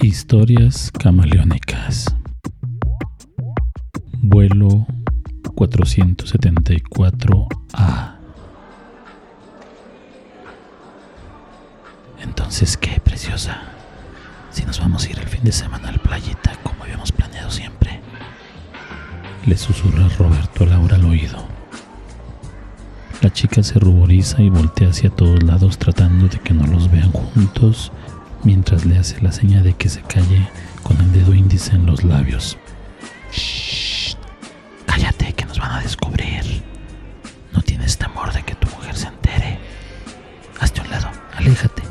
Historias camaleónicas. Vuelo 474A. Entonces, ¿qué, preciosa? Si nos vamos a ir el fin de semana a la playita como habíamos planeado siempre. Le susurra Roberto a Laura al oído. La chica se ruboriza y voltea hacia todos lados tratando de que no los vean juntos mientras le hace la seña de que se calle con el dedo índice en los labios. Shh, cállate que nos van a descubrir. No tienes temor de que tu mujer se entere. Hazte un lado, aléjate.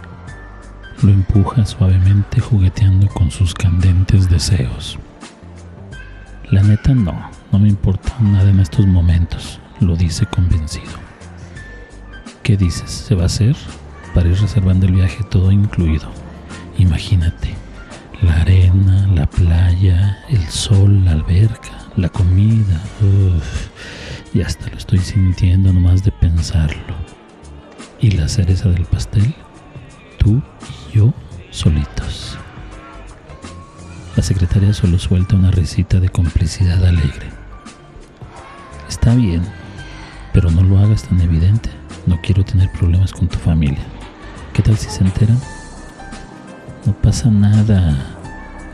Lo empuja suavemente jugueteando con sus candentes deseos. La neta no, no me importa nada en estos momentos, lo dice convencido. ¿Qué dices? ¿Se va a hacer? Para ir reservando el viaje todo incluido. Imagínate, la arena, la playa, el sol, la alberca, la comida. y hasta lo estoy sintiendo nomás de pensarlo. Y la cereza del pastel, tú y yo solitos. La secretaria solo suelta una risita de complicidad alegre. Está bien, pero no lo hagas tan evidente. No quiero tener problemas con tu familia. ¿Qué tal si se enteran? No pasa nada.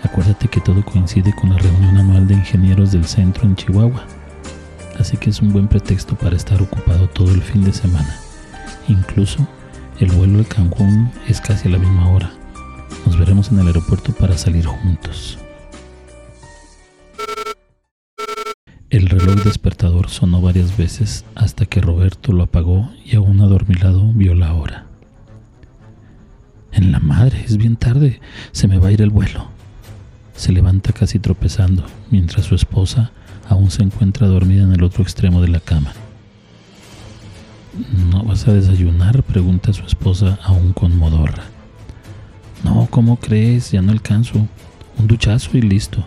Acuérdate que todo coincide con la reunión anual de ingenieros del centro en Chihuahua. Así que es un buen pretexto para estar ocupado todo el fin de semana. Incluso el vuelo de Cancún es casi a la misma hora. Nos veremos en el aeropuerto para salir juntos. El reloj despertador sonó varias veces hasta que Roberto lo apagó y aún adormilado vio la hora. En la madre, es bien tarde, se me va a ir el vuelo. Se levanta casi tropezando, mientras su esposa aún se encuentra dormida en el otro extremo de la cama. ¿No vas a desayunar? pregunta su esposa aún con modorra. No, ¿cómo crees? Ya no alcanzo. Un duchazo y listo.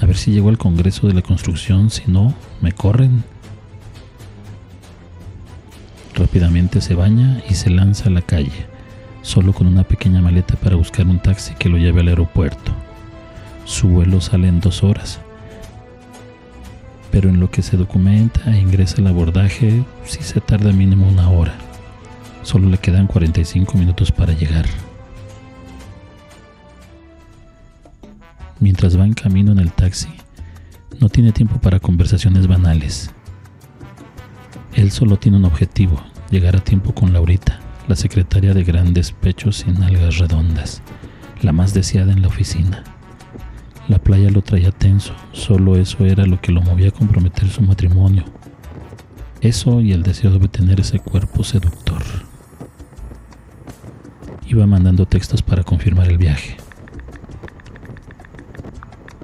A ver si llego al Congreso de la Construcción, si no, me corren. Rápidamente se baña y se lanza a la calle solo con una pequeña maleta para buscar un taxi que lo lleve al aeropuerto. Su vuelo sale en dos horas, pero en lo que se documenta e ingresa el abordaje sí se tarda mínimo una hora. Solo le quedan 45 minutos para llegar. Mientras va en camino en el taxi, no tiene tiempo para conversaciones banales. Él solo tiene un objetivo, llegar a tiempo con Laurita la secretaria de grandes pechos y nalgas redondas, la más deseada en la oficina. La playa lo traía tenso, solo eso era lo que lo movía a comprometer su matrimonio. Eso y el deseo de tener ese cuerpo seductor. Iba mandando textos para confirmar el viaje.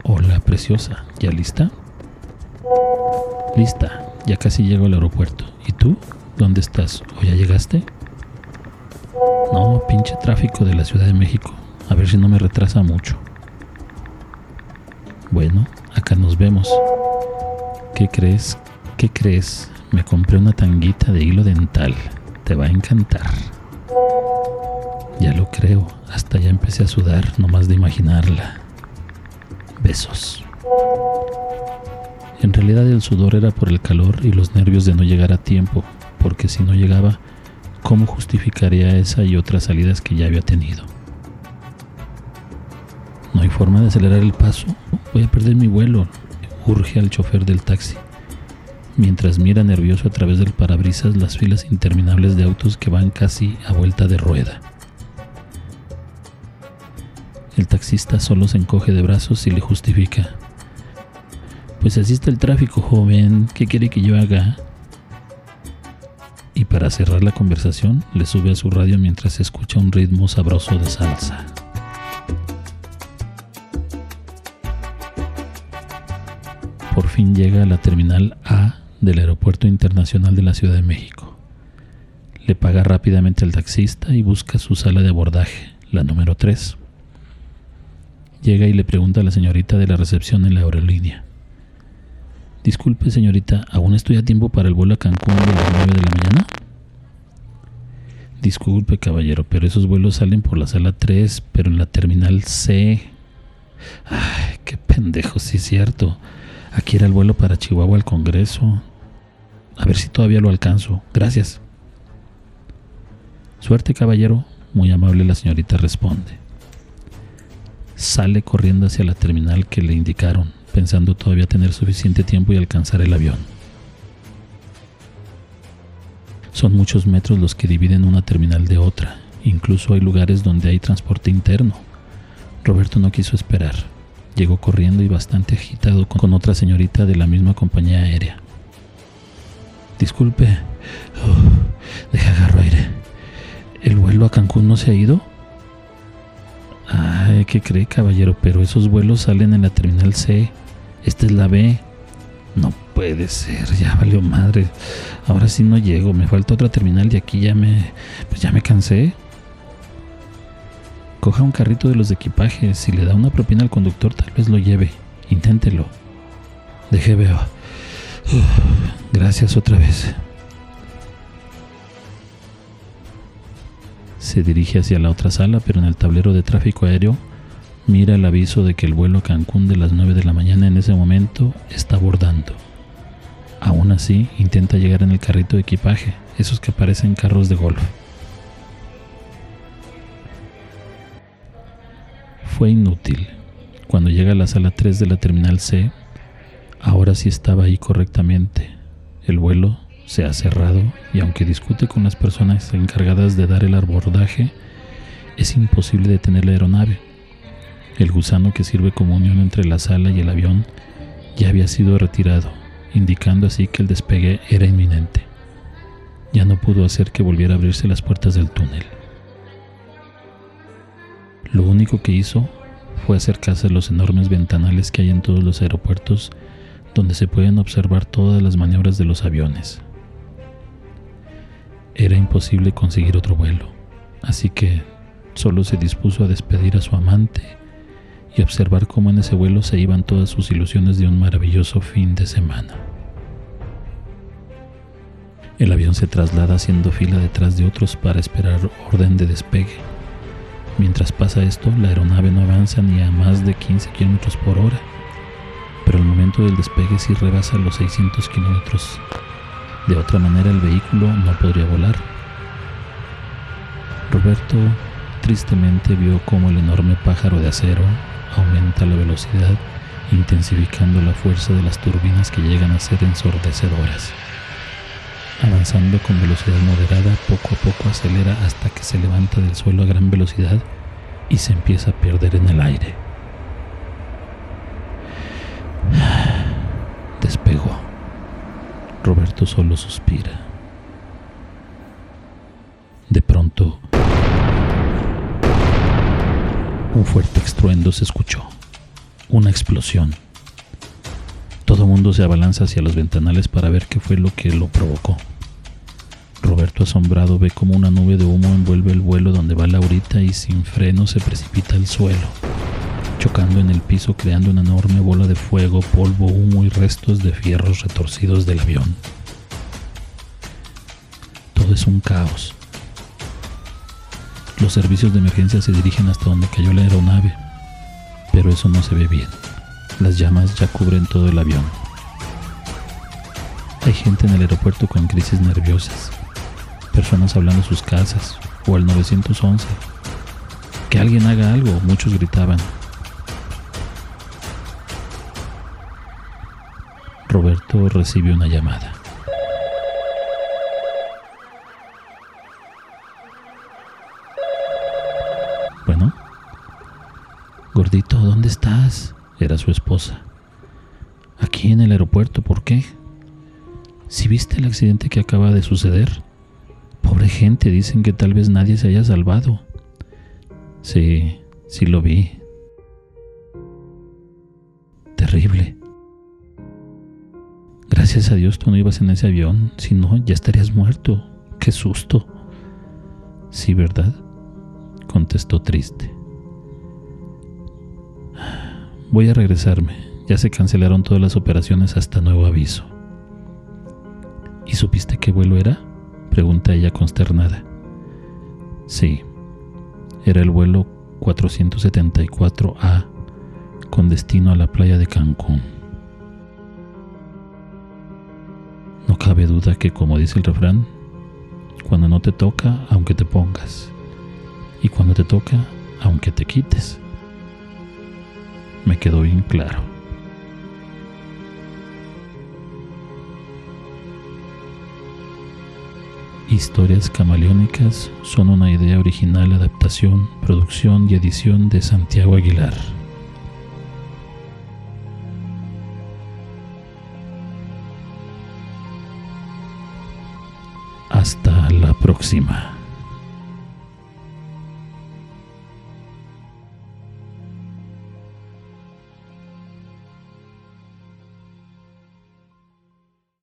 Hola, preciosa, ¿ya lista? Lista, ya casi llego al aeropuerto. ¿Y tú? ¿Dónde estás? ¿O ya llegaste? No, pinche tráfico de la Ciudad de México. A ver si no me retrasa mucho. Bueno, acá nos vemos. ¿Qué crees? ¿Qué crees? Me compré una tanguita de hilo dental. Te va a encantar. Ya lo creo. Hasta ya empecé a sudar nomás de imaginarla. Besos. En realidad el sudor era por el calor y los nervios de no llegar a tiempo, porque si no llegaba ¿cómo justificaría esa y otras salidas que ya había tenido? No hay forma de acelerar el paso. Voy a perder mi vuelo, urge al chofer del taxi, mientras mira nervioso a través del parabrisas las filas interminables de autos que van casi a vuelta de rueda. El taxista solo se encoge de brazos y le justifica. Pues así está el tráfico, joven. ¿Qué quiere que yo haga? Y para cerrar la conversación le sube a su radio mientras escucha un ritmo sabroso de salsa. Por fin llega a la terminal A del Aeropuerto Internacional de la Ciudad de México. Le paga rápidamente al taxista y busca su sala de abordaje, la número 3. Llega y le pregunta a la señorita de la recepción en la aerolínea. Disculpe, señorita, ¿aún estoy a tiempo para el vuelo a Cancún de las 9 de la mañana? Disculpe, caballero, pero esos vuelos salen por la sala 3, pero en la terminal C, Ay, qué pendejo, sí es cierto. Aquí era el vuelo para Chihuahua al Congreso. A ver si todavía lo alcanzo. Gracias. Suerte, caballero. Muy amable la señorita responde. Sale corriendo hacia la terminal que le indicaron, pensando todavía tener suficiente tiempo y alcanzar el avión. Son muchos metros los que dividen una terminal de otra. Incluso hay lugares donde hay transporte interno. Roberto no quiso esperar. Llegó corriendo y bastante agitado con otra señorita de la misma compañía aérea. Disculpe, oh, deja agarro aire. ¿El vuelo a Cancún no se ha ido? Ay, ¿qué cree, caballero? Pero esos vuelos salen en la terminal C. Esta es la B. No puede ser, ya valió madre. Ahora sí no llego, me falta otra terminal y aquí ya me. Pues ya me cansé. Coja un carrito de los de equipaje. Si le da una propina al conductor, tal vez lo lleve. Inténtelo. Deje veo. gracias otra vez. Se dirige hacia la otra sala, pero en el tablero de tráfico aéreo mira el aviso de que el vuelo Cancún de las 9 de la mañana en ese momento está abordando. Aún así, intenta llegar en el carrito de equipaje, esos que parecen carros de golf. Fue inútil. Cuando llega a la sala 3 de la terminal C, ahora sí estaba ahí correctamente. El vuelo se ha cerrado y aunque discute con las personas encargadas de dar el abordaje, es imposible detener la aeronave. El gusano que sirve como unión entre la sala y el avión ya había sido retirado, indicando así que el despegue era inminente. Ya no pudo hacer que volviera a abrirse las puertas del túnel. Lo único que hizo fue acercarse a los enormes ventanales que hay en todos los aeropuertos donde se pueden observar todas las maniobras de los aviones. Era imposible conseguir otro vuelo, así que solo se dispuso a despedir a su amante y observar cómo en ese vuelo se iban todas sus ilusiones de un maravilloso fin de semana. El avión se traslada haciendo fila detrás de otros para esperar orden de despegue Mientras pasa esto, la aeronave no avanza ni a más de 15 km por hora, pero al momento del despegue sí rebasa los 600 km. De otra manera el vehículo no podría volar. Roberto tristemente vio cómo el enorme pájaro de acero aumenta la velocidad, intensificando la fuerza de las turbinas que llegan a ser ensordecedoras. Avanzando con velocidad moderada, poco a poco acelera hasta que se levanta del suelo a gran velocidad y se empieza a perder en el aire. Despegó. Roberto solo suspira. De pronto, un fuerte estruendo se escuchó. Una explosión. Todo mundo se abalanza hacia los ventanales para ver qué fue lo que lo provocó. Roberto asombrado ve como una nube de humo envuelve el vuelo donde va Laurita y sin freno se precipita al suelo, chocando en el piso creando una enorme bola de fuego, polvo, humo y restos de fierros retorcidos del avión. Todo es un caos. Los servicios de emergencia se dirigen hasta donde cayó la aeronave, pero eso no se ve bien. Las llamas ya cubren todo el avión. Hay gente en el aeropuerto con crisis nerviosas, personas hablando de sus casas o al 911. Que alguien haga algo, muchos gritaban. Roberto recibe una llamada. Bueno, gordito, ¿dónde estás? Era su esposa. Aquí en el aeropuerto, ¿por qué? Si viste el accidente que acaba de suceder. Pobre gente, dicen que tal vez nadie se haya salvado. Sí, sí lo vi. Terrible. Gracias a Dios tú no ibas en ese avión, si no, ya estarías muerto. Qué susto. Sí, ¿verdad? Contestó triste. Voy a regresarme. Ya se cancelaron todas las operaciones hasta nuevo aviso. ¿Y supiste qué vuelo era? Pregunta ella consternada. Sí, era el vuelo 474A con destino a la playa de Cancún. No cabe duda que, como dice el refrán, cuando no te toca, aunque te pongas, y cuando te toca, aunque te quites. Me quedó bien claro. Historias camaleónicas son una idea original, adaptación, producción y edición de Santiago Aguilar. Hasta la próxima.